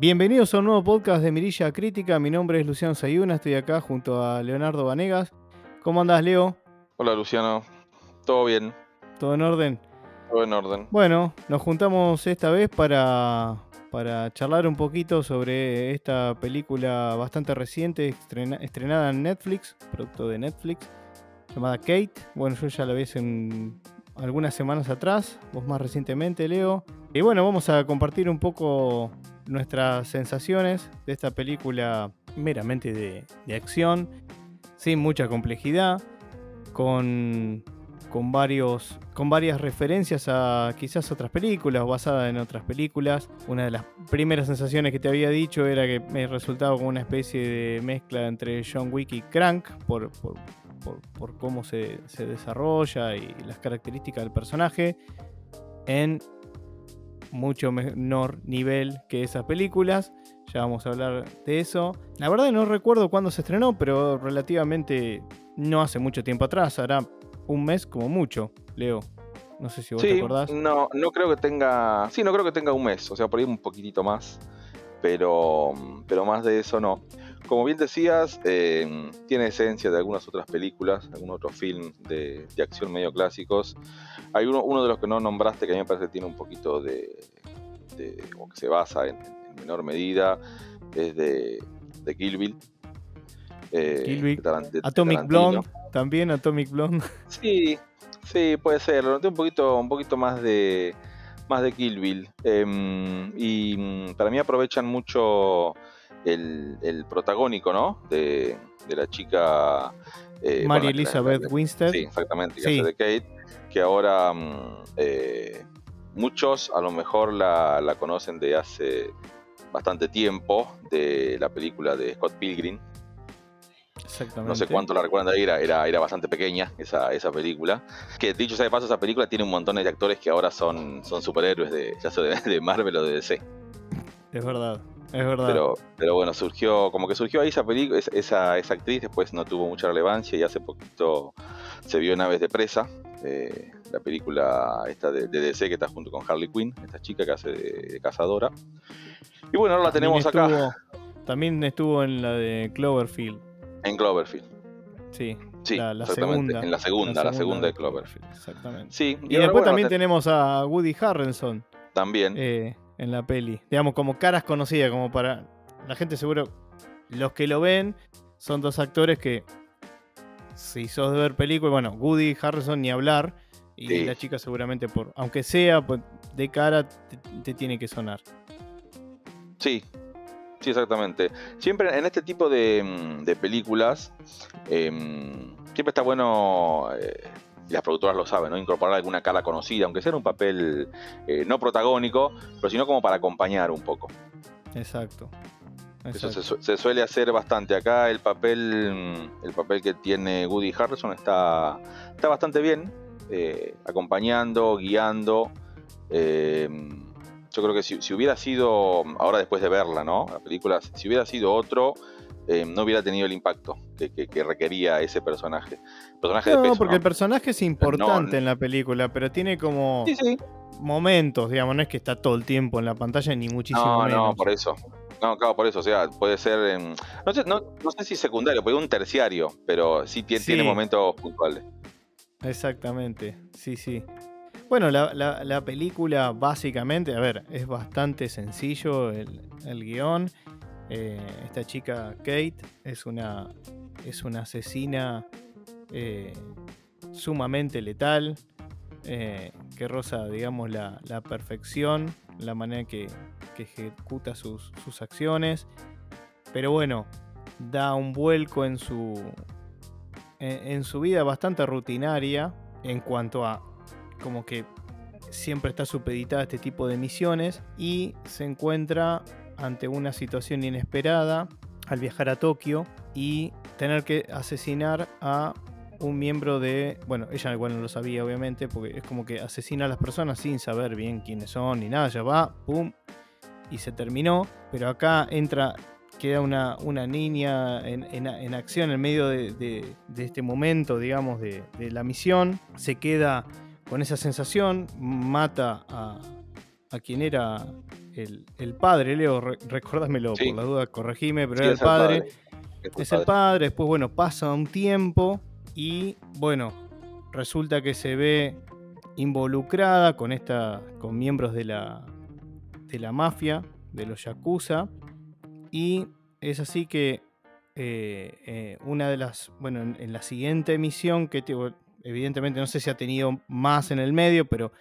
Bienvenidos a un nuevo podcast de Mirilla Crítica. Mi nombre es Luciano Sayuna, estoy acá junto a Leonardo Vanegas. ¿Cómo andás, Leo? Hola, Luciano. ¿Todo bien? ¿Todo en orden? Todo en orden. Bueno, nos juntamos esta vez para, para charlar un poquito sobre esta película bastante reciente, estrenada en Netflix, producto de Netflix, llamada Kate. Bueno, yo ya la vi en algunas semanas atrás, vos más recientemente, Leo. Y bueno, vamos a compartir un poco nuestras sensaciones de esta película meramente de, de acción, sin mucha complejidad, con, con, varios, con varias referencias a quizás otras películas o basadas en otras películas. Una de las primeras sensaciones que te había dicho era que me resultaba como una especie de mezcla entre John Wick y Crank por, por, por, cómo se, se desarrolla y las características del personaje. En mucho menor nivel que esas películas. Ya vamos a hablar de eso. La verdad no recuerdo cuándo se estrenó, pero relativamente no hace mucho tiempo atrás. Hará un mes como mucho, Leo. No sé si vos te acordás. No, no creo que tenga. Sí, no creo que tenga un mes. O sea, por ahí un poquitito más. Pero, pero más de eso no. Como bien decías, eh, tiene esencia de algunas otras películas, algún otro film de, acción medio clásicos. Hay uno, uno, de los que no nombraste que a mí me parece que tiene un poquito de, o que se basa en, menor medida, es de, de Kill Bill. Eh, Atomic Blonde, también Atomic Blonde. Sí, sí, puede ser. Lo noté un poquito, un poquito más de más de Kill Bill. Em, y mm, para mí aprovechan mucho el, protagónico, ¿no? De, la chica... Eh, Mary Elizabeth Winstead. Sí, exactamente, que hace de Kate, que ahora mm, eh, muchos a lo mejor la, conocen de hace bastante tiempo, de la película de Scott Pilgrim. Exactamente. No sé cuánto la recuerdan de ahí, era, era, era bastante pequeña esa, esa película. Que dicho sea de paso, esa película tiene un montón de actores que ahora son, son superhéroes de, ya sea de Marvel o de DC. Es verdad. Es verdad. Pero, pero bueno, surgió, como que surgió ahí esa película, esa, esa actriz, después no tuvo mucha relevancia y hace poquito se vio en Aves de Presa, eh, la película esta de, DC que está junto con Harley Quinn, esta chica que hace de, cazadora. Y bueno, ahora la tenemos acá. También estuvo en la de Cloverfield. En Cloverfield. Sí. Sí, la, segunda. En la segunda, la segunda, de Cloverfield. Exactamente. Sí, y, después también tenemos a Woody Harrelson. También. Eh, en la peli. Digamos, como caras conocidas, como para. La gente seguro. Los que lo ven son dos actores que. Si sos de ver películas, bueno, Woody Harrison ni hablar. Y la chica seguramente por. Aunque sea pues, de cara, te, tiene que sonar. Sí, Sí, exactamente. Siempre en este tipo de, mm, películas, em, siempre está bueno eh, y las productoras lo saben, ¿no? Incorporar alguna cara conocida, aunque sea un papel eh, no protagónico, pero sino como para acompañar un poco. Exacto. Eso se, suele hacer bastante. Acá el papel, mm, el papel que tiene Woody Harrison está, está bastante bien, eh, acompañando, guiando. Eh, yo creo que si, si, hubiera sido, ahora después de verla, ¿no? La película, si hubiera sido otro, eh, no hubiera tenido el impacto que, requería ese personaje. personaje no, porque el personaje es importante en la película, pero tiene como momentos, digamos, no es que está todo el tiempo en la pantalla, ni muchísimo no, menos. No, por eso. No, claro, por eso, o sea, puede ser, no, sé, no, sé si secundario, puede un terciario, pero sí tiene, momentos puntuales. Exactamente, sí, sí. Bueno, la, película básicamente, a ver, es bastante sencillo el, el guion. Eh, esta chica Kate es una, es una asesina eh, sumamente letal, eh, que roza, digamos, la, perfección, la manera que, que ejecuta sus, sus, acciones. Pero bueno, da un vuelco en su, en su vida bastante rutinaria en cuanto a como que siempre está supeditada a este tipo de misiones y se encuentra ante una situación inesperada al viajar a Tokio y tener que asesinar a un miembro de. Bueno, ella igual no lo sabía, obviamente, porque es como que asesina a las personas sin saber bien quiénes son ni nada. Ya va, pum, y se terminó. Pero acá entra, queda una, una niña en, acción en medio de, este momento, digamos, de, la misión. Se queda con esa sensación, mata a, a quien era el, padre, Leo, recuérdamelo por la duda, corregime, pero era el padre. Es el padre, después, bueno, pasa un tiempo y, bueno, resulta que se ve involucrada con esta. con miembros de la. de la mafia, de los Yakuza. Y es así que eh, eh, una de las. Bueno, en, la siguiente emisión, que evidentemente no sé si ha tenido más en el medio, pero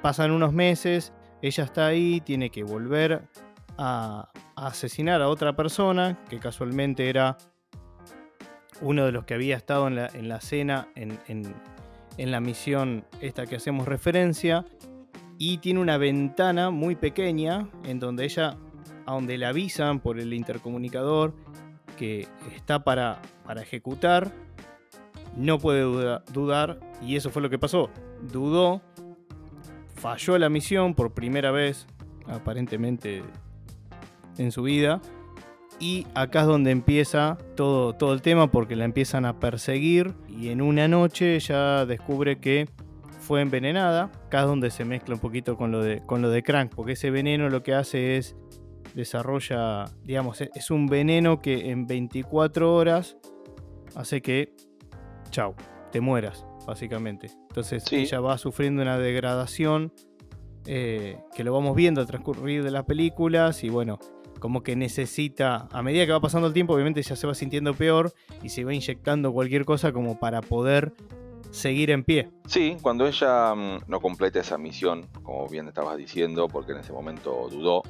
pasan unos meses, ella está ahí, tiene que volver a, asesinar a otra persona, que casualmente era uno de los que había estado en la, en cena, en, la misión esta que hacemos referencia, y tiene una ventana muy pequeña en donde ella, a donde le avisan por el intercomunicador que está para ejecutar, no puede dudar, y eso fue lo que pasó. Dudó, falló la misión por primera vez, aparentemente en su vida, y acá es donde empieza todo, todo el tema porque la empiezan a perseguir. Y en una noche ya descubre que fue envenenada. Acá es donde se mezcla un poquito con lo de, con lo de Crank, porque ese veneno lo que hace es desarrolla, digamos, es un veneno que en 24 horas hace que, chau, te mueras, básicamente. Entonces ella va sufriendo una degradación eh, que lo vamos viendo al transcurrir de las películas y bueno, como que necesita, a medida que va pasando el tiempo, obviamente ya se va sintiendo peor y se va inyectando cualquier cosa como para poder seguir en pie. Sí, cuando ella mm, no completa esa misión, como bien estabas diciendo, porque en ese momento dudó,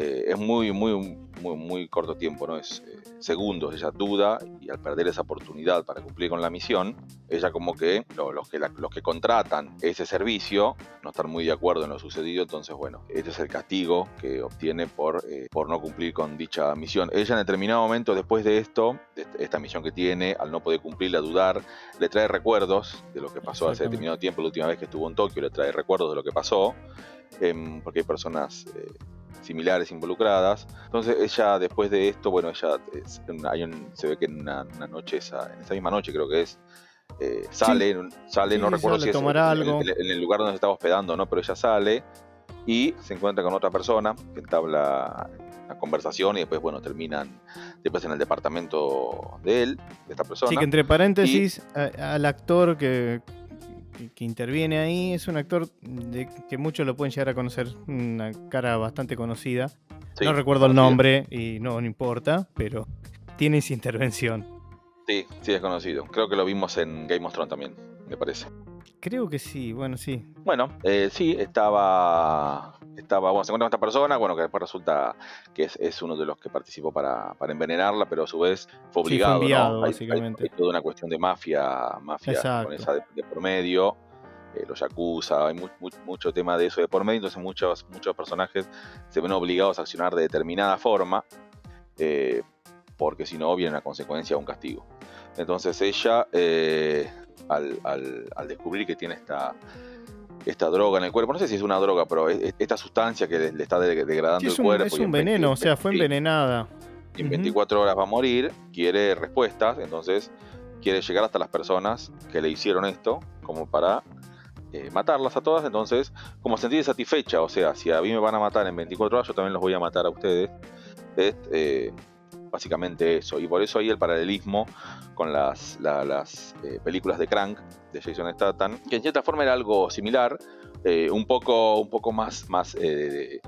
eh, es muy, muy, muy, muy corto tiempo, ¿no? Es eh, segundos, ella duda y al perder esa oportunidad para cumplir con la misión, ella como que los, que los que contratan ese servicio no están muy de acuerdo en lo sucedido, entonces bueno, este es el castigo que obtiene por, eh, por no cumplir con dicha misión. Ella en determinado momento después de esto, de esta misión que tiene, al no poder cumplirla, dudar, le trae recuerdos de lo que pasó hace determinado tiempo, la última vez que estuvo en Tokio, le trae recuerdos de lo que pasó, em, porque hay personas similares involucradas. Entonces ella después de esto, bueno, ella se ve que en una, noche, esa, en esa misma noche creo que es, eh, sale, sale no recuerdo si es en, algo. En, el lugar donde se estaba hospedando, ¿no? Pero ella sale y se encuentra con otra persona que entabla la conversación y después, bueno, terminan después en el departamento de él, de esta persona. Sí, que entre paréntesis, al actor que, que, interviene ahí es un actor de, que muchos lo pueden llegar a conocer, una cara bastante conocida. no recuerdo el nombre y no, no importa, pero tiene esa intervención. Sí, sí es conocido. Creo que lo vimos en Game of Thrones también, me parece. Creo que sí, bueno, sí. Bueno, eh, sí, estaba, estaba, bueno, se encuentra con esta persona, bueno, que después resulta que es, uno de los que participó para, envenenarla, pero a su vez fue obligado, sí, fue básicamente. Hay, toda una cuestión de mafia, mafia con esa de, por medio, eh, los yakuza, hay mucho tema de eso de por medio, entonces muchos, muchos personajes se ven obligados a accionar de determinada forma, eh, porque si no viene una consecuencia o un castigo. Entonces ella al, descubrir que tiene esta, esta droga en el cuerpo. No sé si es una droga, pero esta sustancia que le está degradando el cuerpo. Es un veneno, o sea, fue envenenada. En 24 horas va a morir, quiere respuestas, entonces quiere llegar hasta las personas que le hicieron esto, como para eh, matarlas a todas. Entonces, como sentir satisfecha, o sea, si a mí me van a matar en 24 horas, yo también los voy a matar a ustedes. Es, eh, básicamente eso. Y por eso hay el paralelismo con las, las eh, películas de Crank de Jason Statham, que en cierta forma era algo similar, eh, un, poco, un poco más, más eh,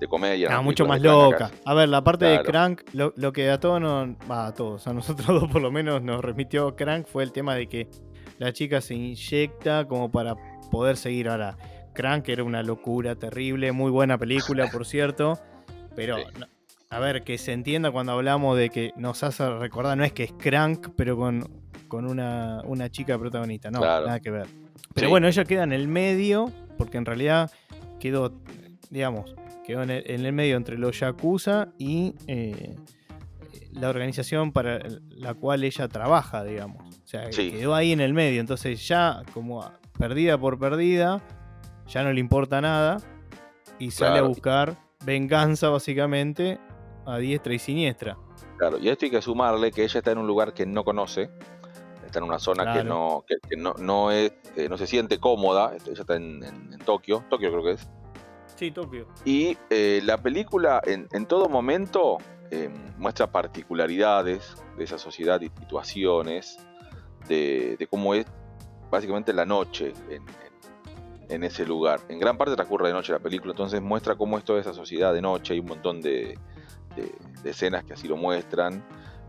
de, comedia. Ah, mucho más loca. A ver, la parte de Crank, lo, que a todos nos, a todos, a nosotros dos por lo menos nos remitió Crank fue el tema de que la chica se inyecta como para poder seguir ahora. Crank era una locura terrible, muy buena película, por cierto. Pero a ver, que se entienda cuando hablamos de que nos hace recordar, no es que es Crank, pero con, con una, chica protagonista, no, nada que ver. Pero bueno, ella queda en el medio, porque en realidad quedó, digamos, quedó en el, medio entre los Yakuza y eh, la organización para la cual ella trabaja, digamos. O sea, quedó ahí en el medio, entonces ya como perdida por perdida, ya no le importa nada y sale a buscar venganza básicamente a diestra y siniestra. Claro, y esto hay que sumarle que ella está en un lugar que no conoce, está en una zona que no, que, no, no, es, eh, no se siente cómoda, ella está en, Tokio, Tokio creo que es. Sí, Tokio. Y eh, la película en, en todo momento eh, muestra particularidades de esa sociedad y situaciones, de, de cómo es básicamente la noche en, en- en ese lugar. En gran parte transcurre de noche la película, entonces muestra cómo es toda esa sociedad de noche, hay un montón de, de- de escenas que así lo muestran.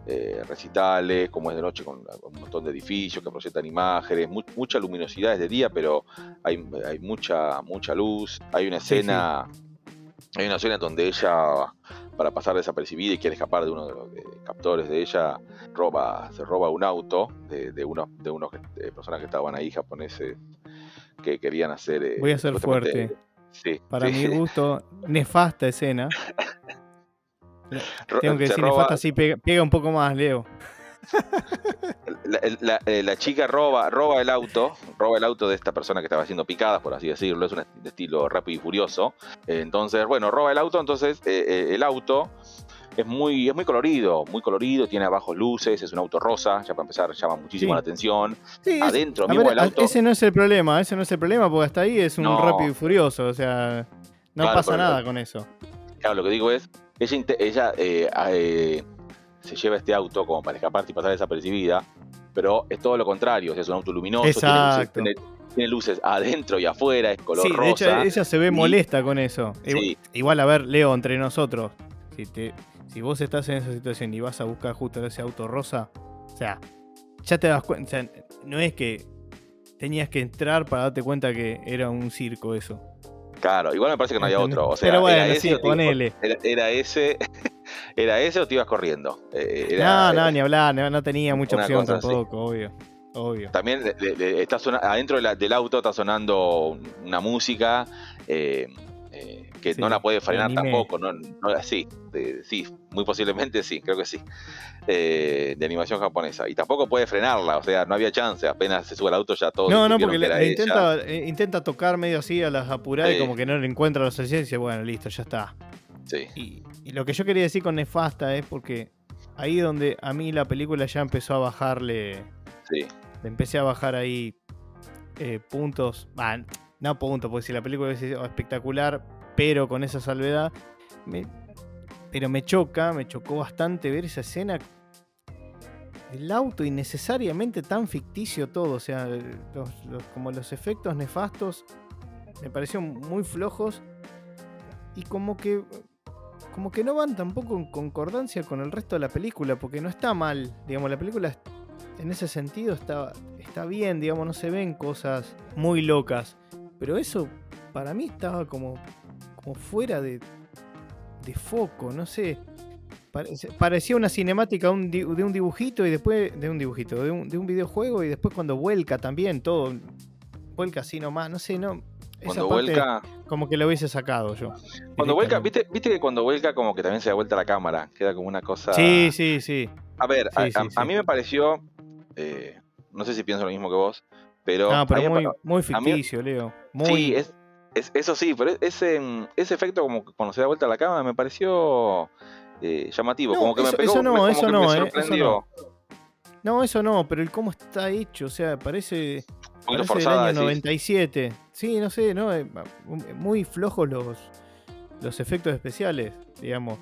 eh, recitales, cómo es de noche con un montón de edificios que proyectan imágenes, mu- mucha luminosidad es de día, pero hay, hay mucha, mucha luz. Hay una Sí, sí. escena, hay una escena donde ella, para pasar desapercibida y quiere escapar de uno de los de- captores de ella, roba, se roba un auto de, de unos, de unos de personas que estaban ahí japoneses que querían hacer. eh, Voy a ser fuerte. Sí, Para sí. mi gusto, nefasta escena. Tengo que decir sí, pega, pega un poco más, Leo. la, la- eh, la chica roba, roba el auto, roba el auto de esta persona que estaba siendo picada, por así decirlo, es un estilo rápido y furioso. Entonces, bueno, roba el auto, entonces eh, eh, el auto es muy, es muy colorido, muy colorido, tiene abajo luces, es un auto rosa, ya para empezar llama muchísimo Sí. la atención. Sí, es- Adentro a mismo ver, del a- auto. ese no es el problema, ese no es el problema, porque hasta ahí es un No. rápido y furioso, o sea, no Claro, pasa nada con eso. Claro, lo que digo es, ella, eh, eh, se lleva este auto como para escapar y pasar desapercibida, pero es todo lo contrario, o sea, es un auto luminoso, tiene luces, Exacto. tiene- tiene luces adentro y afuera, es color Sí, de rosa. hecho ella se ve y- molesta con eso. Igual, Sí. igual, a ver, Leo, entre nosotros, si, te, si vos estás en esa situación y vas a buscar justo ese auto rosa, o sea, ya te das cuenta, o sea, no es que tenías que entrar para darte cuenta que era un circo eso. Claro, igual me parece que no había otro. O sea, Pero bueno, era ese, sí, ponele. Era, era ese, era ese o te ibas corriendo. Eh, era- no, no, ni hablar, no, no tenía mucha opción así. tampoco, obvio. Obvio. También le- está sona- adentro de la- del auto está sonando una música eh, eh, que Sí, no la puede frenar tampoco. No, no- sí, de- sí, muy posiblemente sí, creo que sí. Eh, de animación japonesa. Y tampoco puede frenarla, o sea, no había chance. Apenas se sube al auto ya todo. No, no, porque le- ella. intenta, eh, intenta tocar medio así a las apuradas y como que no le encuentra la solución y dice, bueno, listo, ya está. Sí, Y, y lo que yo quería decir con Nefasta es porque ahí donde a mí la película ya empezó a bajarle, sí. le empecé a bajar ahí eh, puntos, ah, no puntos, porque si la película es espectacular, pero con esa salvedad, pero me choca, me chocó bastante ver esa escena. Del auto innecesariamente tan ficticio todo, o sea, como los efectos nefastos me parecieron muy flojos y como que como que no van tampoco en concordancia con el resto de la película, porque no está mal, digamos, la película en ese sentido está, está bien, digamos, no se ven cosas muy locas, pero eso para mí estaba como, como fuera de, de foco, no sé. Parecía una cinemática de un dibujito y después de un dibujito, de un, de un videojuego y después cuando vuelca también, todo vuelca así nomás, no sé, no. Cuando parte vuelca, como que lo hubiese sacado yo. cuando vuelca. ¿viste, viste que cuando vuelca como que también se da vuelta la cámara, queda como una cosa... Sí, sí, sí. A ver, Sí, a, sí, a- sí. a mí me pareció, eh, no sé si pienso lo mismo que vos, pero... No, pero me muy, muy mí- ficticio, Leo. Muy, Sí, es, es- eso sí, pero ese, mm, ese efecto como que cuando se da vuelta la cámara me pareció eh, llamativo, No, como que eso- me pegó, eso no, me- como eso que no, me eh, eso sorprendió. No, eso no, pero el cómo está hecho, o sea, parece, parece del forzada, año decís. 97. Sí, no sé, no, Eh, muy flojos los, los efectos especiales, digamos.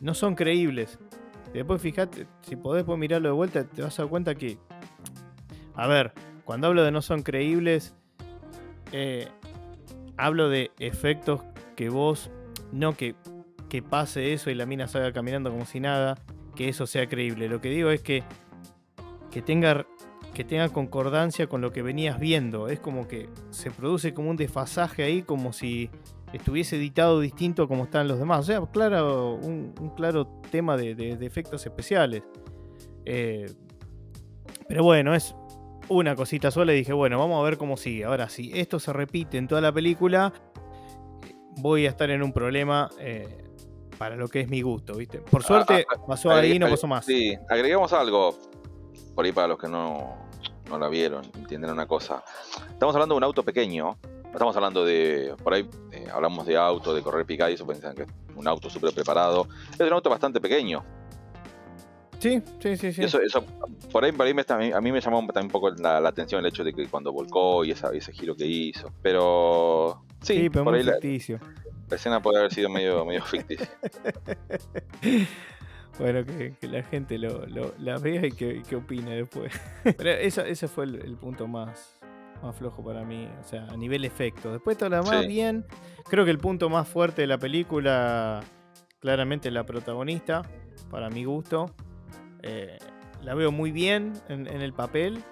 No son creíbles. Después fíjate, si podés mirarlo de vuelta, te vas a dar cuenta que. A ver, cuando hablo de no son creíbles, eh, hablo de efectos que vos. No que, que pase eso y la mina salga caminando como si nada, que eso sea creíble. Lo que digo es que. Que tenga que tenga concordancia con lo que venías viendo. Es como que se produce como un desfasaje ahí, como si estuviese editado distinto como están los demás. O sea, claro, un, claro tema de efectos especiales. Eh, pero bueno, es una cosita sola y dije, bueno, vamos a ver cómo sigue. Ahora, si esto se repite en toda la película, voy a estar en un problema eh, para lo que es mi gusto, ¿viste? Por suerte, ah, pasó ahí y no pasó más. Sí, agreguemos algo por ahí para los que no, no la vieron, entienden una cosa. Estamos hablando de un auto pequeño, no estamos hablando de, por ahí eh, hablamos de auto, de correr picada y eso piensan que es un auto súper preparado. Es un auto bastante pequeño. Sí, sí, sí, sí. Eso, eso, por ahí, por ahí me a mí me llamó también un poco la, la atención el hecho de que cuando volcó y esa- ese giro que hizo. Pero sí, Sí, pero por muy ahí la- ficticio. La escena puede haber sido medio, medio ficticia. Bueno, que, la gente lo, la vea y que, opine después. Pero ese fue el, punto más, más flojo para mí, o sea, a nivel efecto. Después todo lo demás bien. Creo que el punto más fuerte de la película, claramente la protagonista, para mi gusto. Eh, la veo muy bien en, el papel.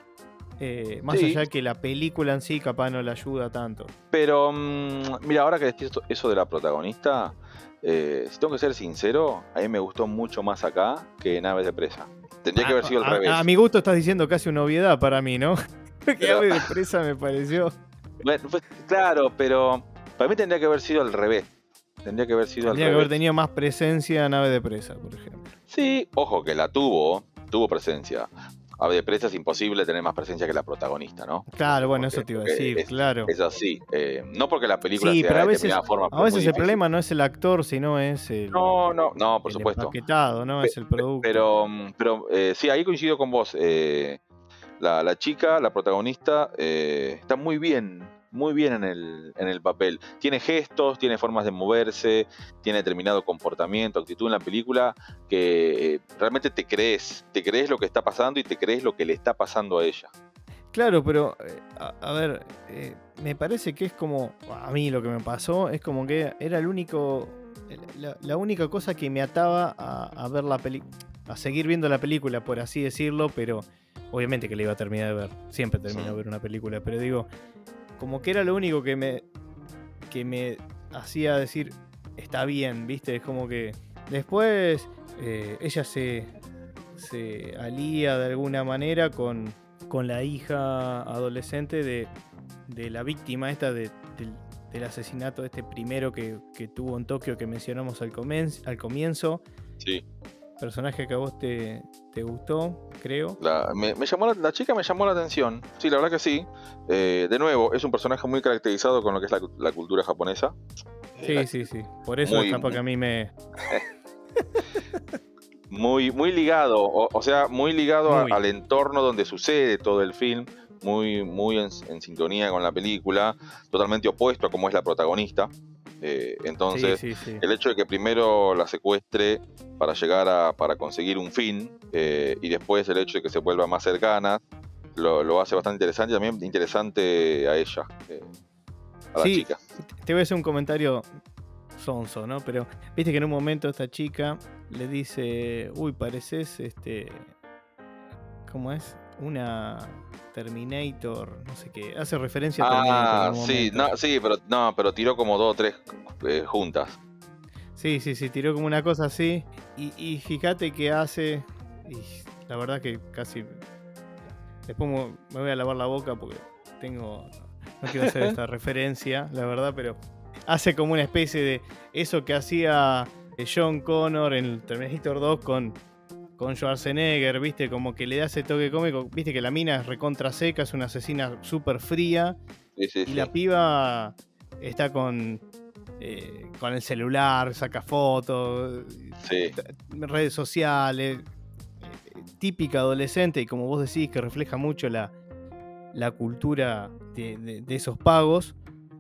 Eh, más allá que la película en sí capaz no la ayuda tanto. Pero, mm, mira, ahora que decís eso de la protagonista, eh, si tengo que ser sincero, a mí me gustó mucho más acá que Naves de Presa. Tendría que haber sido al revés. A, mi gusto estás diciendo casi una obviedad para mí, ¿no? que Naves de Presa me pareció. Pues, claro, pero para mí tendría que haber sido al revés. Tendría que haber sido tendría al que haber tenido más presencia Nave de Presa, por ejemplo. Sí, ojo, que la tuvo, tuvo presencia. A de presa es imposible tener más presencia que la protagonista, ¿no? Claro, bueno, eso te iba a decir, claro. Es así. Eh, no porque la película sea pero a veces, de forma. A veces el problema no es el actor, sino es el. No, no, no, por supuesto. Empaquetado, ¿no? es el producto. Pero, pero eh, sí, ahí coincido con vos. Eh, la, la, chica, la protagonista, está muy bien muy bien en el, en el papel. Tiene gestos, tiene formas de moverse, tiene determinado comportamiento, actitud en la película que eh, realmente te crees, te crees lo que está pasando y te crees lo que le está pasando a ella. Claro, pero eh, a, ver, eh, me parece que es como, a mí lo que me pasó es como que era el único, la, única cosa que me ataba a, ver la película, a seguir viendo la película, por así decirlo, pero obviamente que le iba a terminar de ver, siempre termino de ver una película, pero digo, como que era lo único que me, que me hacía decir, está bien, ¿viste? Es como que después eh, ella se, se alía de alguna manera con, con la hija adolescente de, de la víctima esta de, del asesinato este primero que, que, tuvo en Tokio que mencionamos al, al comienzo. Sí personaje que a vos te, gustó, creo. La, me, llamó la, chica me llamó la atención. Sí, la verdad que sí. Eh, de nuevo, es un personaje muy caracterizado con lo que es la, cultura japonesa. Sí, eh, sí, sí. Por eso es que a mí me. muy, muy ligado, o, sea, muy ligado al entorno donde sucede todo el film. Muy, muy en, sintonía con la película, totalmente opuesto a cómo es la protagonista. Eh, entonces, el hecho de que primero la secuestre para llegar a para conseguir un fin eh, y después el hecho de que se vuelva más cercana lo, hace bastante interesante y también interesante a ella, eh, a la chica. Te voy a hacer un comentario sonso, ¿no? Pero viste que en un momento esta chica le dice, uy, pareces este, ¿cómo es? Una Terminator, no sé qué, hace referencia a Terminator. Ah, sí, no, sí, pero no, pero tiró como dos o tres eh, juntas. Sí, sí, sí, tiró como una cosa así. Y, fíjate que hace. Y la verdad que casi. Después me voy a lavar la boca porque tengo. No quiero hacer esta referencia, la verdad, pero hace como una especie de eso que hacía John Connor en Terminator 2 con con Schwarzenegger, viste, como que le da ese toque cómico, viste que la mina es recontra seca, es una asesina súper fría. y la piba está con, eh, con el celular, saca fotos, redes sociales, eh, típica adolescente, y como vos decís, que refleja mucho la, la cultura de, esos pagos.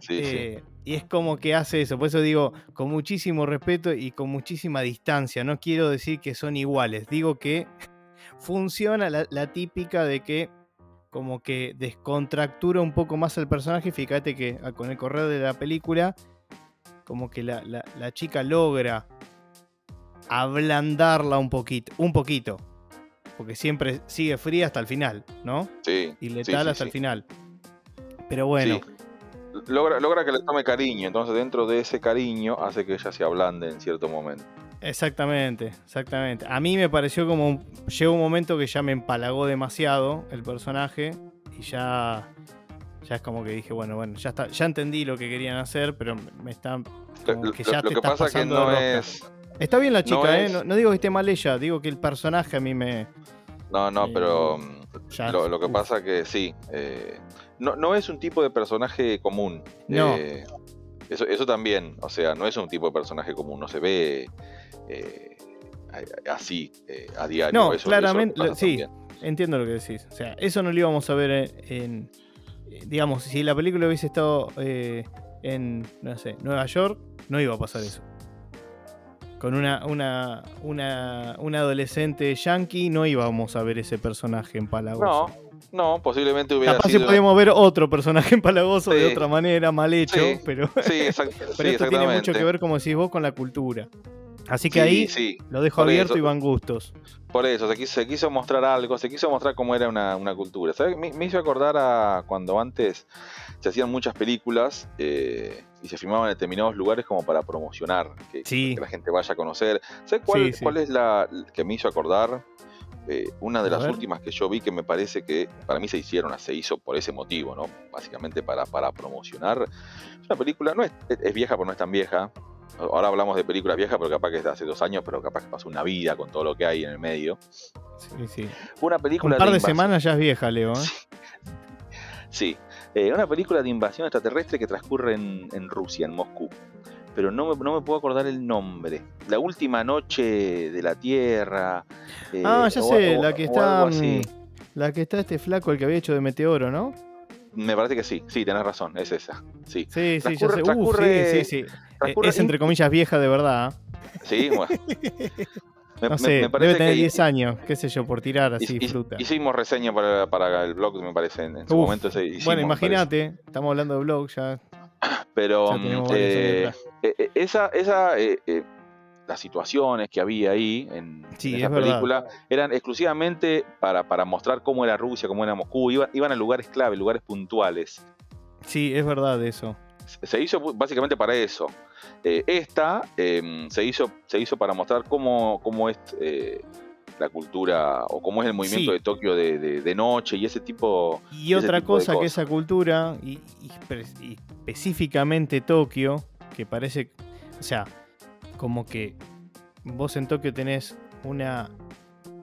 Eh, y es como que hace eso, por eso digo, con muchísimo respeto y con muchísima distancia. No quiero decir que son iguales, digo que funciona la, típica de que como que descontractura un poco más al personaje. Fíjate que ah, con el correo de la película, como que la, chica logra ablandarla un poquito, un poquito. Porque siempre sigue fría hasta el final, ¿no? Sí. Y letal hasta el final. Pero bueno logra, logra que le tome cariño, entonces dentro de ese cariño hace que ella se ablande en cierto momento. Exactamente, exactamente. A mí me pareció como. Llegó un momento que ya me empalagó demasiado el personaje y ya. Ya es como que dije, bueno, bueno, ya está, ya entendí lo que querían hacer, pero me están. Como que ya lo, que pasa que no es. Está bien la chica, ¿eh? No, digo que esté mal ella, digo que el personaje a mí me. No, no, pero. lo, lo, que pasa que sí. Eh, no, no es un tipo de personaje común. No. Eh, eso, eso también, o sea, no es un tipo de personaje común, no se ve eh, así eh, a diario. No, claramente, sí, entiendo lo que decís. O sea, eso no lo íbamos a ver en, digamos, si la película hubiese estado en, no sé, Nueva York, no iba a pasar eso. Con una, una, una, una adolescente yankee no íbamos a ver ese personaje en Palagoso. No, no, posiblemente hubiera Capaz sido... si podíamos ver otro personaje en Palagoso de Sí. otra manera, mal hecho, Sí, pero, Sí, exact- pero sí, esto tiene mucho que ver, como decís vos, con la cultura. Así que Sí, ahí sí, lo dejo por abierto eso. y van gustos. por eso, se quiso, se quiso mostrar algo, se quiso mostrar cómo era una, una cultura. ¿Sabes? Me, me hizo acordar a cuando antes se hacían muchas películas eh, y se filmaban en determinados lugares como para promocionar, que, Sí. que la gente vaya a conocer. ¿Sabes cuál, Sí, sí. cuál es la que me hizo acordar? Eh, una de A las ver. últimas que yo vi que me parece que para mí se hicieron, se hizo por ese motivo, ¿no? Básicamente para, para promocionar. Es una película, no es, es vieja, pero no es tan vieja. Ahora hablamos de películas viejas, pero capaz que es de hace dos años, pero capaz que pasó una vida con todo lo que hay en el medio. Sí, sí. Una Un película par de semanas ya es vieja, Leo. ¿eh? Sí, eh, una película de invasión extraterrestre que transcurre en, en Rusia, en Moscú. Pero no me, no me puedo acordar el nombre. La última noche de la Tierra. eh, ah, ya o- sé, o- la que está. mm, La que está este flaco, el que había hecho de Meteoro, ¿no? Me parece que sí, sí, tenés razón, es esa. Sí, Sí, sí, ya sé. Uf, transcurre- sí, sí, sí. transcurre Es entre comillas vieja de verdad. Sí, bueno. Me- No sé, me parece debe tener que 10 años, qué sé yo, por tirar así fruta. Hicimos reseña para, para el blog, me parece, en, en su Uf, momento. hicimos, Bueno, imagínate, estamos hablando de blog ya. Pero Ya eh. Eh, esa, esa eh, eh, las situaciones que había ahí en, Sí, en esa es verdad. película eran exclusivamente para, para mostrar cómo era Rusia, cómo era Moscú. Iba- iban a lugares clave, lugares puntuales. Sí, es verdad eso. Se- hizo básicamente para eso. Eh, esta eh, se, hizo, se hizo para mostrar cómo, cómo es la cultura o cómo es el movimiento Sí. de Tokio de, de- de noche y ese tipo. Y ese otra tipo de cosa que esa cultura, y, y pre- y específicamente Tokio, que parece, o sea, como que vos en Tokio tenés una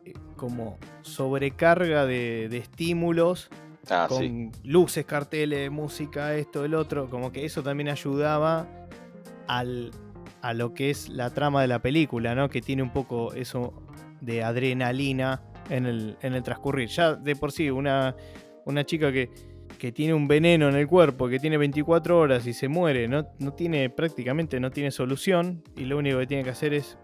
eh, como sobrecarga de, de estímulos Ah, con sí. luces, carteles, música, esto, el otro, como que eso también ayudaba al, a lo que es la trama de la película, ¿no? Que tiene un poco eso de adrenalina en el, en el transcurrir. Ya de por sí, una, una chica que, que tiene un veneno en el cuerpo, que tiene 24 horas y se muere, no, no tiene prácticamente no tiene solución y lo único que tiene que hacer es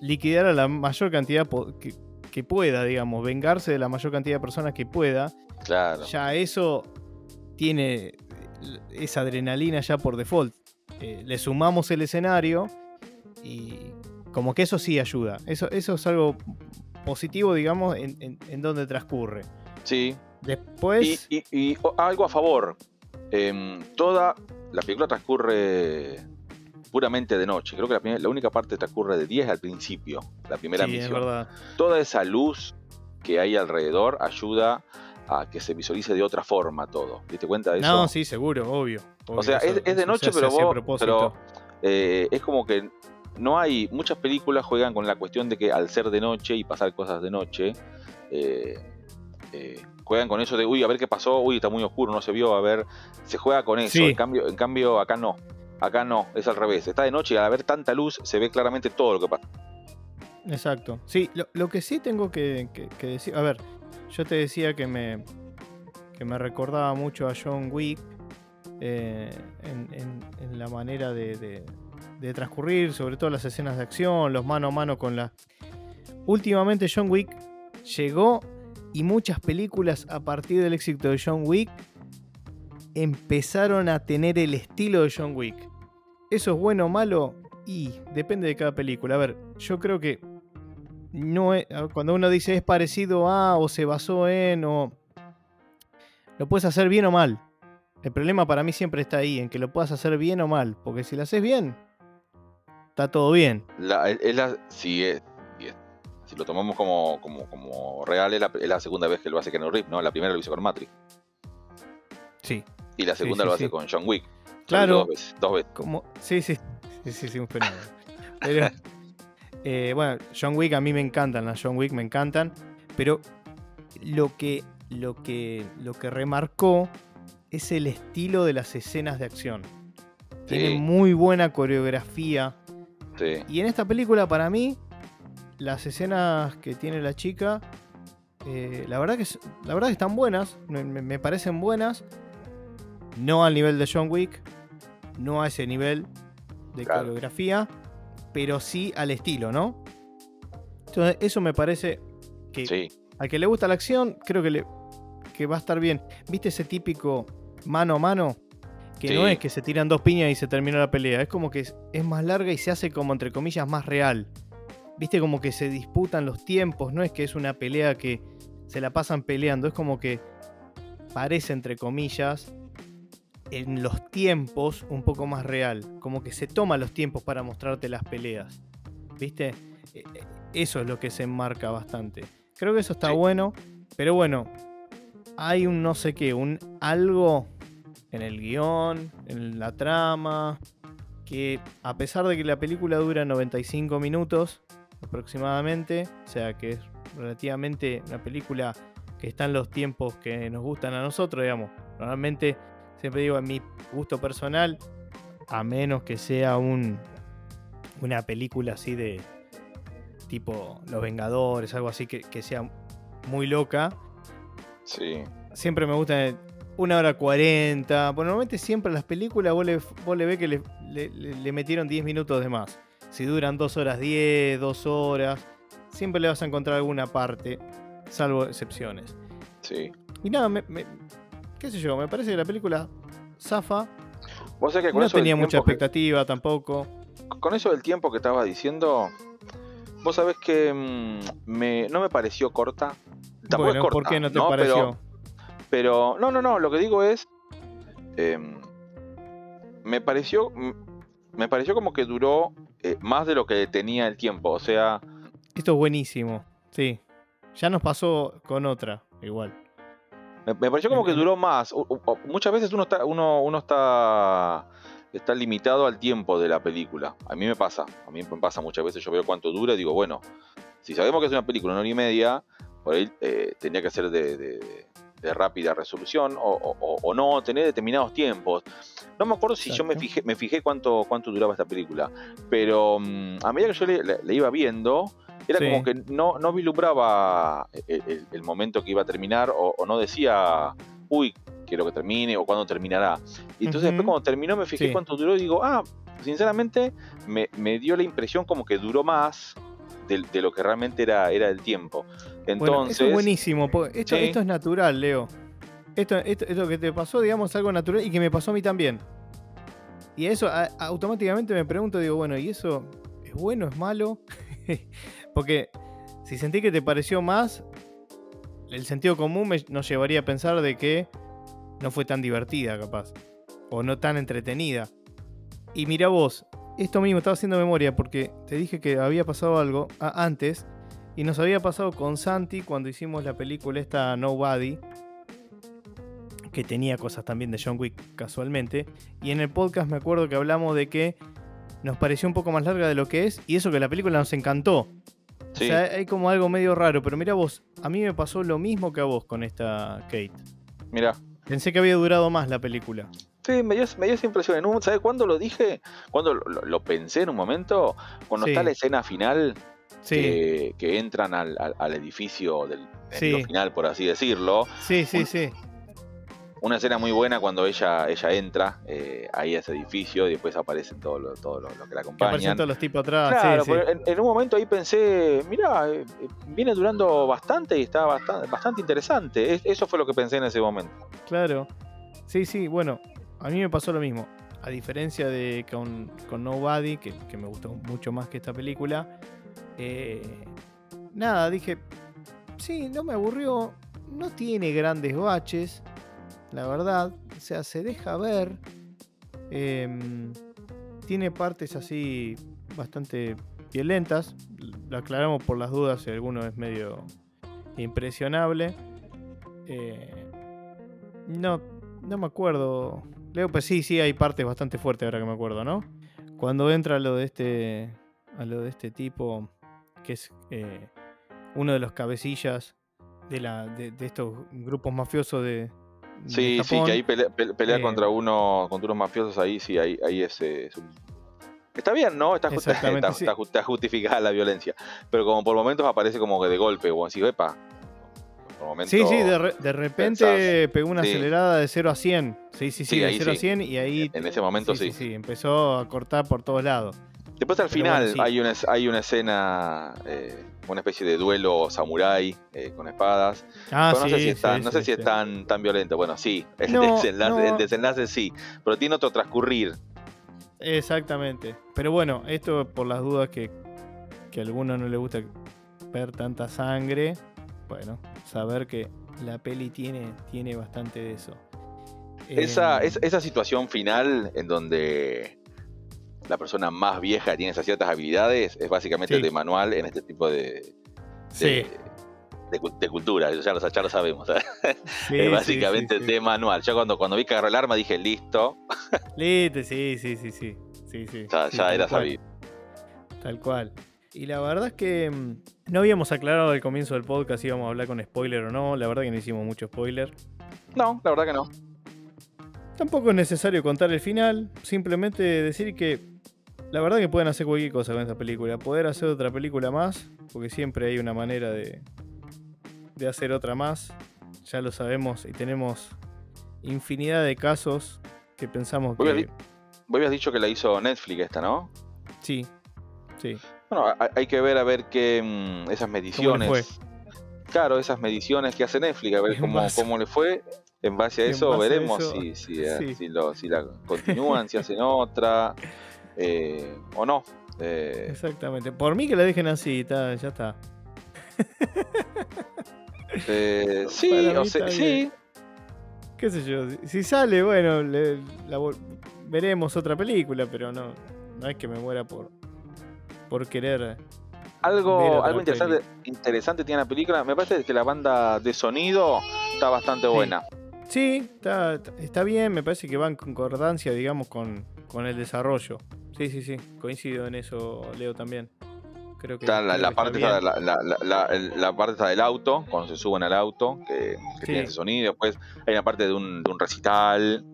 liquidar a la mayor cantidad que, que pueda, digamos, vengarse de la mayor cantidad de personas que pueda Claro. ya eso tiene esa adrenalina ya por default. Eh, le sumamos el escenario y como que eso sí ayuda. Eso, eso es algo positivo, digamos, en, en- en donde transcurre. Sí, Después, Y, y- y o- algo a favor. em, toda la película transcurre puramente de noche. Creo que la, única parte transcurre de 10 al principio, la primera sí, es misión. verdad. Toda esa luz que hay alrededor ayuda a que se visualice de otra forma todo. ¿Te cuenta de eso? No, sí, seguro, obvio. obvio, o sea, es, eso- es de noche, pero vos. Pero, eh, es como que no hay. Muchas películas juegan con la cuestión de que al ser de noche y pasar cosas de noche. eh, eh, juegan con eso de, uy, a ver qué pasó, uy, está muy oscuro, no se vio, a ver, se juega con eso. Sí. En, cambio, en cambio, acá no. Acá no, es al revés. Está de noche y al haber tanta luz se ve claramente todo lo que pasa. Exacto. Sí, lo, lo que sí tengo que, que- que decir. A ver, yo te decía que me, que me recordaba mucho a John Wick eh, en, en- en la manera de, de- de transcurrir, sobre todo las escenas de acción, los mano a mano con la. Últimamente John Wick llegó y muchas películas a partir del éxito de John Wick empezaron a tener el estilo de John Wick. ¿Eso es bueno o malo? Y depende de cada película. A ver, yo creo que no cuando uno dice es parecido a o se basó en o lo puedes hacer bien o mal. El problema para mí siempre está ahí, en que lo puedas hacer bien o mal. Porque si lo haces bien, está todo bien. La, es la, es- si lo tomamos como, como, como real, es la, es la segunda vez que lo hace Keanu Reeves, ¿no? La primera lo hizo con Matrix. Sí. Y la segunda sí, lo hace sí. con John Wick. Claro. Dos veces. Dos veces. Como, sí, sí. Sí, sí, sí, un fenómeno. Pero, eh, bueno, John Wick a mí me encantan, las John Wick me encantan. Pero lo que, lo que, lo que remarcó es el estilo de las escenas de acción. Tiene muy buena coreografía. Sí. Y en esta película, para mí, las escenas que tiene la chica, eh, la, verdad que, la verdad que están buenas, me, parecen buenas. No al nivel de John Wick, no a ese nivel de coreografía, pero sí al estilo, ¿no? Entonces, eso me parece que Sí, al que le gusta la acción, creo que, le, que va a estar bien. ¿Viste ese típico mano a mano? Que no es que se tiran dos piñas y se termina la pelea. Es como que es, es más larga y se hace como, entre comillas, más real. Viste como que se disputan los tiempos. No es que es una pelea que se la pasan peleando. Es como que parece, entre comillas, en los tiempos un poco más real. Como que se toma los tiempos para mostrarte las peleas. ¿Viste? Eh, eh, Eso es lo que se enmarca bastante. Creo que eso está Sí. bueno. Pero bueno, hay un no sé qué, un algo en el guion, en la trama, que a pesar de que la película dura 95 minutos aproximadamente, o sea que es relativamente una película que está en los tiempos que nos gustan a nosotros, digamos. Normalmente, siempre digo, en mi gusto personal, a menos que sea un, una película así de tipo Los Vengadores, algo así que, que sea muy loca, sí. siempre me gusta una hora cuarenta. Bueno, normalmente siempre las películas vos le, vos le ves que le, le- le- le metieron 10 minutos de más. Si duran 2 horas 10, 2 horas, siempre le vas a encontrar alguna parte, salvo excepciones. Sí. Y nada, me, me- qué sé yo, me parece que la película zafa. Vos sabés que con No eso tenía mucha que- expectativa tampoco. con eso del tiempo que estabas diciendo, vos sabés que mm, me, no me pareció corta. Tampoco bueno, es corta, ¿por qué no te pareció? Pero, no, no, no, lo que digo es. em, me pareció. Me pareció como que duró eh, más de lo que tenía el tiempo. O sea, Esto es buenísimo. Sí. Ya nos pasó con otra, igual. me, me pareció como que duró más. Muchas veces uno está, uno, uno está. Está limitado al tiempo de la película. A mí me pasa. A mí me pasa muchas veces. Yo veo cuánto dura y digo, bueno, si sabemos que es una película una hora y media, por ahí eh, tendría que ser de, de- de rápida resolución o, o- o- o no tener determinados tiempos. No me acuerdo si yo me fijé, me fijé cuánto, cuánto duraba esta película, pero mm, a medida que yo le, le- le iba viendo, era Sí. como que no, no vislumbraba el, el- el momento que iba a terminar o, o no decía, uy, quiero que termine o cuándo terminará. Y entonces después cuando terminó me fijé Sí. cuánto duró y digo, ah, sinceramente me, me dio la impresión como que duró más de, de lo que realmente era, era el tiempo. Bueno, Entonces, eso es buenísimo. Esto, Sí. esto es natural, Leo. Esto, esto, esto que te pasó, digamos, es algo natural y que me pasó a mí también. Y eso a- automáticamente me pregunto, digo, bueno, ¿y eso es bueno, es malo? Porque si sentí que te pareció más, el sentido común me, nos llevaría a pensar de que no fue tan divertida, capaz. O no tan entretenida. Y mira vos, esto mismo estaba haciendo memoria porque te dije que había pasado algo a- antes y nos había pasado con Santi cuando hicimos la película esta Nobody, que tenía cosas también de John Wick casualmente. Y en el podcast me acuerdo que hablamos de que nos pareció un poco más larga de lo que es y eso que la película nos encantó. sí, O sea, hay como algo medio raro, pero mira vos, a mí me pasó lo mismo que a vos con esta Kate. mira. Pensé que había durado más la película. Sí, me dio, me dio esa impresión. En un- ¿Sabes cuándo lo dije? Cuando lo, lo- lo pensé en un momento, cuando Sí. está la escena final, Sí, que, que entran al, al- al edificio del Sí. final, por así decirlo. sí, sí, sí. Una escena muy buena cuando ella, ella entra eh, ahí a ese edificio y después aparecen todos los todo lo, que la Que acompañan. aparecen todos los tipos atrás. Claro, sí, sí. pero en, en un momento ahí pensé, mira, viene durando bastante y está bastante, bastante interesante. Es- eso fue lo que pensé en ese momento. Claro. Sí, sí, bueno, a mí me pasó lo mismo. A diferencia de con, con Nobody, que, me gustó mucho más que esta película, eh, nada, dije, sí, no me aburrió, no tiene grandes baches, la verdad, o sea, se deja ver, em, tiene partes así bastante violentas, lo aclaramos por las dudas si alguno es medio impresionable. Eh, no, no me acuerdo. Leo, pues sí, sí, hay partes bastante fuertes ahora que me acuerdo, ¿no? Cuando entra lo de este. A lo de este tipo. Que es eh, uno de los cabecillas de la. de, de estos grupos mafiosos de. Sí, sí, que ahí pelea, Eh, contra uno, contra unos mafiosos ahí, sí, ahí, ahí es, eh, es un- Está bien, ¿no? Está, sí. está justificada la violencia. Pero como por momentos aparece como que de golpe, o así, epa. Momento. Sí, sí, de, re- de repente pensás, pegó una sí. acelerada de 0 a 100. Sí, sí, sí, Sí, de ahí 0 a sí. 100 y ahí. En ese momento sí, sí. sí, empezó a cortar por todos lados. Después al Pero final bueno, hay, una, hay una escena, eh, una especie de duelo samurái eh, con espadas. Ah, Pero no sí, sé si, es tan, sí, no sé sí, si sí. es tan, tan violento. Bueno, sí, el, No, desenlace, no. el desenlace sí, pero tiene otro transcurrir. Exactamente. Pero bueno, esto por las dudas que, que a alguno no le gusta ver tanta sangre. Bueno, saber que la peli tiene, tiene bastante de eso. Esa, Eh, es- esa situación final en donde la persona más vieja tiene esas ciertas habilidades es básicamente Sí. de manual en este tipo de, sí, de, de cu- de cultura. Ya lo, ya lo sabemos. es básicamente de manual. Yo cuando, cuando vi que agarró el arma dije, listo, Listo, sí, sí, sí, sí. Sí, sí. ya, era cual, sabido. Tal cual. Y la verdad es que mm, no habíamos aclarado al comienzo del podcast si íbamos a hablar con spoiler o no. La verdad que no hicimos mucho spoiler. No, la verdad que no. Tampoco es necesario contar el final, simplemente decir que la verdad que pueden hacer cualquier cosa con esta película. Poder hacer otra película más, porque siempre hay una manera de, de hacer otra más. Ya lo sabemos y tenemos infinidad de casos que pensamos Voy a que... di- Vos habías dicho que la hizo Netflix esta, ¿no? Sí, sí. Bueno, hay- que ver a ver qué mm, esas ¿Cómo le mediciones. fue? Claro, esas mediciones que hace Netflix, a ver cómo, cómo le fue. En base a eso base a veremos eso, si, si, eh, sí. si lo- si la continúan, si hacen otra eh, o no. Eh, Exactamente. Por mí que la dejen así, ta, ya está. eh, sí, o sea, sí. ¿Qué sé yo? Si- sale, bueno, le- la veremos otra película, pero no, no es que me muera por, por querer. Algo, algo interesante, interesante tiene la película. Me parece que la banda de sonido está bastante Sí. buena. Sí, está, está bien, me parece que va en concordancia, digamos, con, con el desarrollo. Sí, sí, sí, coincido en eso, Leo, también. Creo que, Está la, parte está la, la- parte del auto, cuando se suben al auto, que, que Sí. tiene ese sonido. Después hay una parte de un, de un recital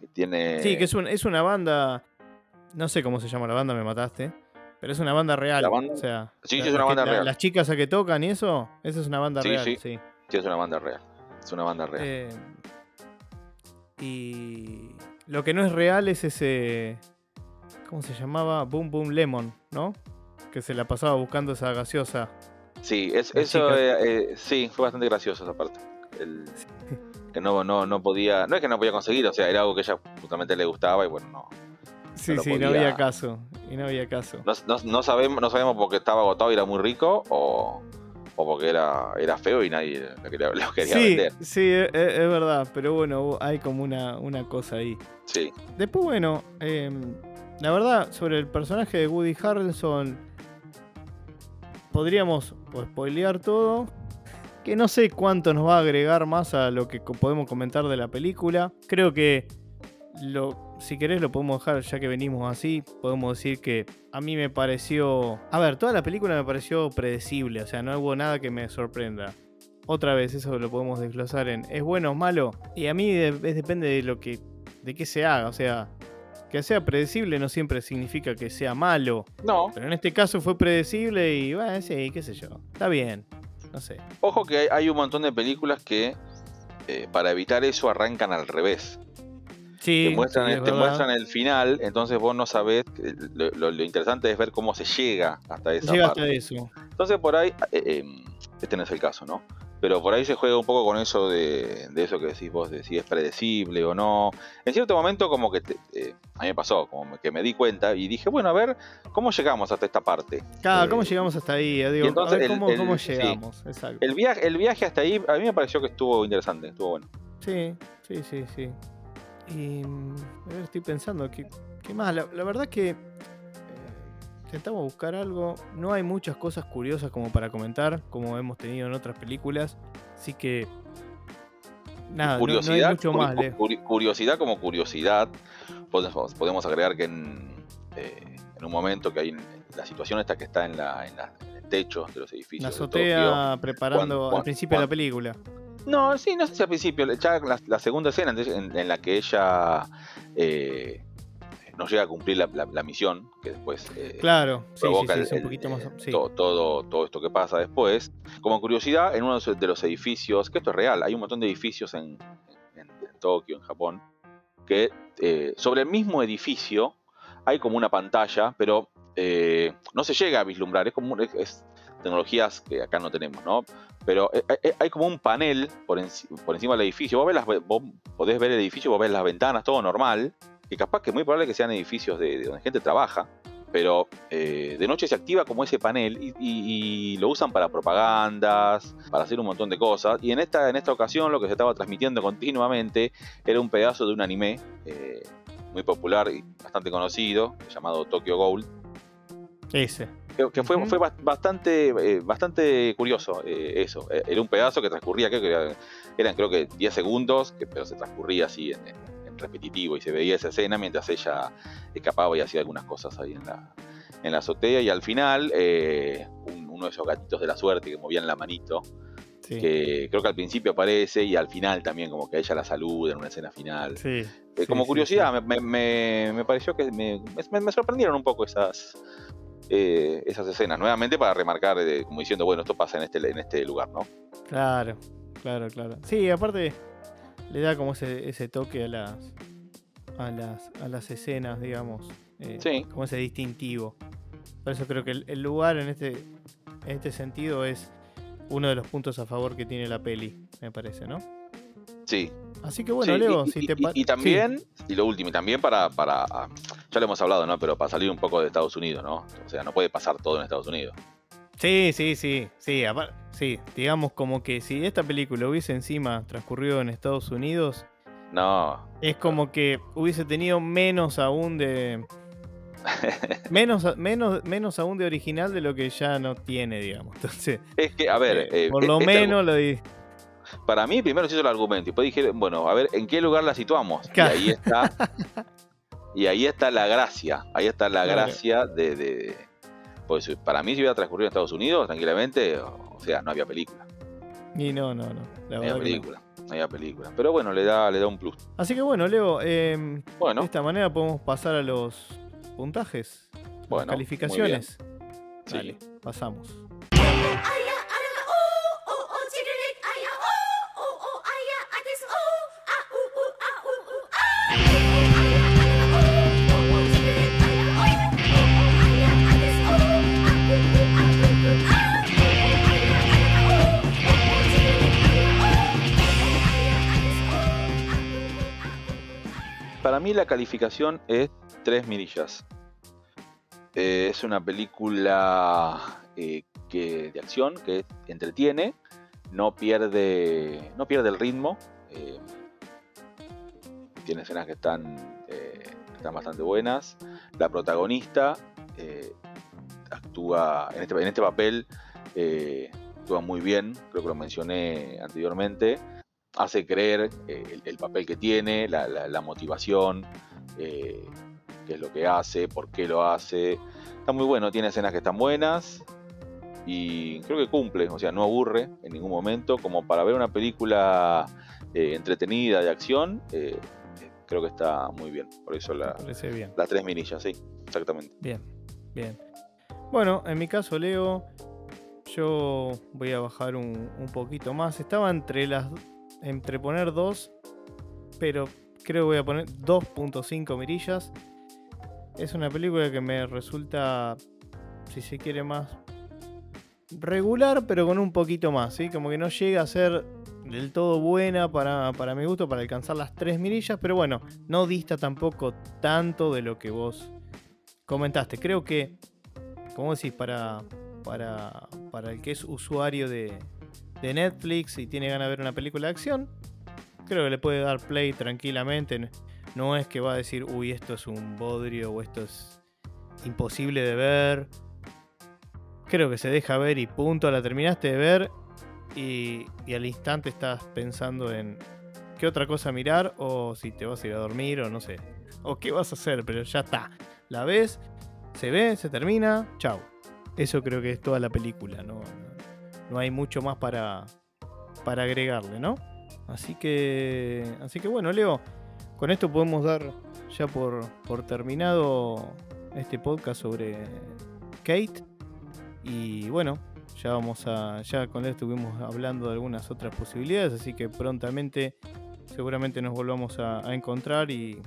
que tiene. Sí, que es, un- es una banda, no sé cómo se llama la banda, me mataste, pero es una banda real. ¿La banda? O sea, Sí, sí, es una que- banda la- real. Las chicas a que tocan y eso, esa es una banda Sí, real, sí. sí. Sí, es una banda real. Es una banda real. Eh, y lo que no es real es ese. ¿Cómo se llamaba? Boom Boom Lemon, ¿no? Que se la pasaba buscando esa gaseosa. sí, es, eso eh, eh, sí, fue bastante gracioso esa parte. El- que no, no, no podía. No es que no podía conseguir, o sea, era algo que ella justamente le gustaba y bueno, no. Sí, sí, no había caso. Y no había caso. No, no, no sabemos, no sabemos porque estaba agotado y era muy rico o, o porque era, era feo y nadie lo quería, lo quería sí, vender. sí, es, es verdad. Pero bueno, hay como una, una cosa ahí. Sí. Después, bueno, eh, la verdad, sobre el personaje de Woody Harrelson, podríamos pues, spoilear todo. Que no sé cuánto nos va a agregar más a lo que podemos comentar de la película. Creo que, lo, si querés, lo podemos dejar ya que venimos así. Podemos decir que a mí me pareció. A ver, toda la película me pareció predecible. O sea, no hubo nada que me sorprenda. Otra vez, eso lo podemos desglosar en ¿es bueno o malo? Y a mí es- depende de lo que. de qué se haga. O sea, que sea predecible no siempre significa que sea malo. No, Pero en este caso fue predecible y bueno, sí, qué sé yo. Está bien. No sé. ojo que hay, hay un montón de películas que eh, para evitar eso arrancan al revés. Sí, te muestran, sí, te muestran el final, entonces vos no sabés. eh, Lo, lo- lo interesante es ver cómo se llega hasta esa Llega parte. hasta eso. Entonces por ahí, eh, eh, este no es el caso, ¿no? Pero por ahí se juega un poco con eso de, de eso que decís vos, de si es predecible o no. En cierto momento como que te- eh, a mí me pasó, como que me di cuenta y dije, bueno, a ver, ¿cómo llegamos hasta esta parte? Claro, Eh, ¿cómo llegamos hasta ahí? Digo, entonces a ver cómo, el- cómo sí. llegamos. Exacto. El viaje, el viaje hasta ahí a mí me pareció que estuvo interesante, estuvo bueno. Sí, sí, sí, sí. Y a ver, estoy pensando, ¿qué, qué más? La, la verdad que eh, intentamos buscar algo. No hay muchas cosas curiosas como para comentar, como hemos tenido en otras películas. Así que. Nada, no- no, curiosidad, hay mucho más. Curi- curiosidad como curiosidad, podemos, podemos agregar que en, eh, en un momento que hay en- la situación esta que está en, la, en, la- en el techo de los La edificios. de azotea preparando al principio de la película. No, sí, no sé si al principio, ya la, la segunda escena en, la que ella eh, no llega a cumplir la, misión, que después eh, claro, provoca un poquito más, todo, todo, esto que pasa después. Como curiosidad, en uno de los edificios, que esto es real, hay un montón de edificios en, Tokio, en Japón, que sobre el mismo edificio hay como una pantalla, pero no se llega a vislumbrar, es como es, tecnologías que acá no tenemos, ¿no? Pero eh, eh, eh, hay como un panel por, encima del edificio. Vos, ves las, podés ver el edificio, vos ves las ventanas, todo normal. Que capaz que es muy probable que sean edificios de, donde gente trabaja. Pero de noche se activa como ese panel y, lo usan para propagandas, para hacer un montón de cosas. Y en esta, en esta ocasión lo que se estaba transmitiendo continuamente era un pedazo de un anime muy popular y bastante conocido, llamado Tokyo Gold. Ese que, fue, fue bastante, eh, bastante curioso eh, eso. Eh, era un pedazo que transcurría, creo que eran, creo que 10 segundos, que, pero se transcurría así en, repetitivo y se veía esa escena mientras ella escapaba y hacía algunas cosas ahí en la, en la azotea y al final uno de esos gatitos de la suerte que movían la manito. que creo que al principio aparece y al final también como que ella la saluda en una escena final. como curiosidad, me, me, me, pareció que me, me, sorprendieron un poco esas, eh, esas escenas, nuevamente para remarcar, eh, como diciendo, bueno, esto pasa en este, en este lugar, ¿no? Claro, claro, claro. Sí, aparte le da como ese, ese toque a las, a las, a las escenas, digamos. Eh, sí. Como ese distintivo. Por eso creo que el, lugar en este, en este sentido es uno de los puntos a favor que tiene la peli, me parece, ¿no? Sí. Así que bueno, Leo, si te y, y, también, y lo último, y también para, para ya lo hemos hablado, ¿no? Pero para salir un poco de Estados Unidos, ¿no? O sea, no puede pasar todo en Estados Unidos. Sí, sí, sí, sí, sí, digamos como que si esta película hubiese encima transcurrido en Estados Unidos, no. Es como que hubiese tenido menos aún de menos, menos, menos aún de original de lo que ya no tiene, digamos. Entonces, es que, a ver, eh, eh, por lo este menos lo di. Para mí, primero se hizo el argumento y después dije, bueno, a ver, ¿en qué lugar la situamos? Y ahí está Y ahí está la gracia, ahí está la gracia de, Pues para mí si hubiera transcurrido en Estados Unidos, tranquilamente, o sea, no había película. Y no, no, no. no había película. No. había película. Pero bueno, le da, le da un plus. Así que bueno, Leo, em, bueno. de esta manera podemos pasar a los puntajes. Bueno, calificaciones. Sí. pasamos. La calificación es 3 mirillas. Eh, es una película eh, que, de acción que entretiene, no pierde, no pierde el ritmo. Eh, tiene escenas que están, bastante buenas. La protagonista actúa en este, en este papel, actúa muy bien, creo que lo mencioné anteriormente hace creer eh, el, papel que tiene, la, motivación, eh, qué es lo que hace, por qué lo hace. Está muy bueno, tiene escenas que están buenas y creo que cumple, o sea, no aburre en ningún momento. Como para ver una película eh, entretenida de acción, creo que está muy bien. Por eso la, bien. las tres minillas, sí, exactamente. Bien, bien. Bueno, en mi caso, Leo, yo voy a bajar un, un poquito más. Estaba entre las entre poner 2, pero creo que voy a poner 2.5 mirillas. Es una película que me resulta, si se quiere más, regular, pero con un poquito más, ¿sí? Como que no llega a ser del todo buena para, para mi gusto, para alcanzar las 3 mirillas, pero bueno, no dista tampoco tanto de lo que vos comentaste. Creo que, como decís, para, para, para el que es usuario de, de Netflix y tiene ganas de ver una película de acción, creo que le puede dar play tranquilamente. No es que va a decir, uy, esto es un bodrio o esto es imposible de ver. Creo que se deja ver y punto, la terminaste de ver y, al instante estás pensando en qué otra cosa mirar o si te vas a ir a dormir o no sé. O qué vas a hacer, pero ya está. La ves, se ve, se termina, chao. Eso creo que es toda la película, ¿no? No hay mucho más para, para agregarle, ¿no? Así que, así que bueno, Leo, con esto podemos dar ya por, por terminado este podcast sobre Kate. Y bueno, ya vamos a. Ya con él estuvimos hablando de algunas otras posibilidades. Así que prontamente seguramente nos volvamos a, encontrar y,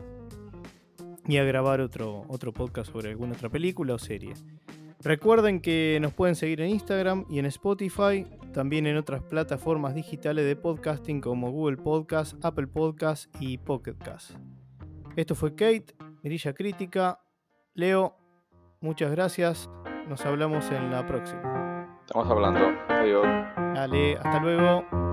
y a grabar otro, otro podcast sobre alguna otra película o serie. Recuerden que nos pueden seguir en Instagram y en Spotify, también en otras plataformas digitales de podcasting como Google Podcast, Apple Podcast y Pocket Cast. Esto fue Kate, Mirilla Crítica. Leo, muchas gracias. Nos hablamos en la próxima. Estamos hablando. Adiós. Dale, hasta luego.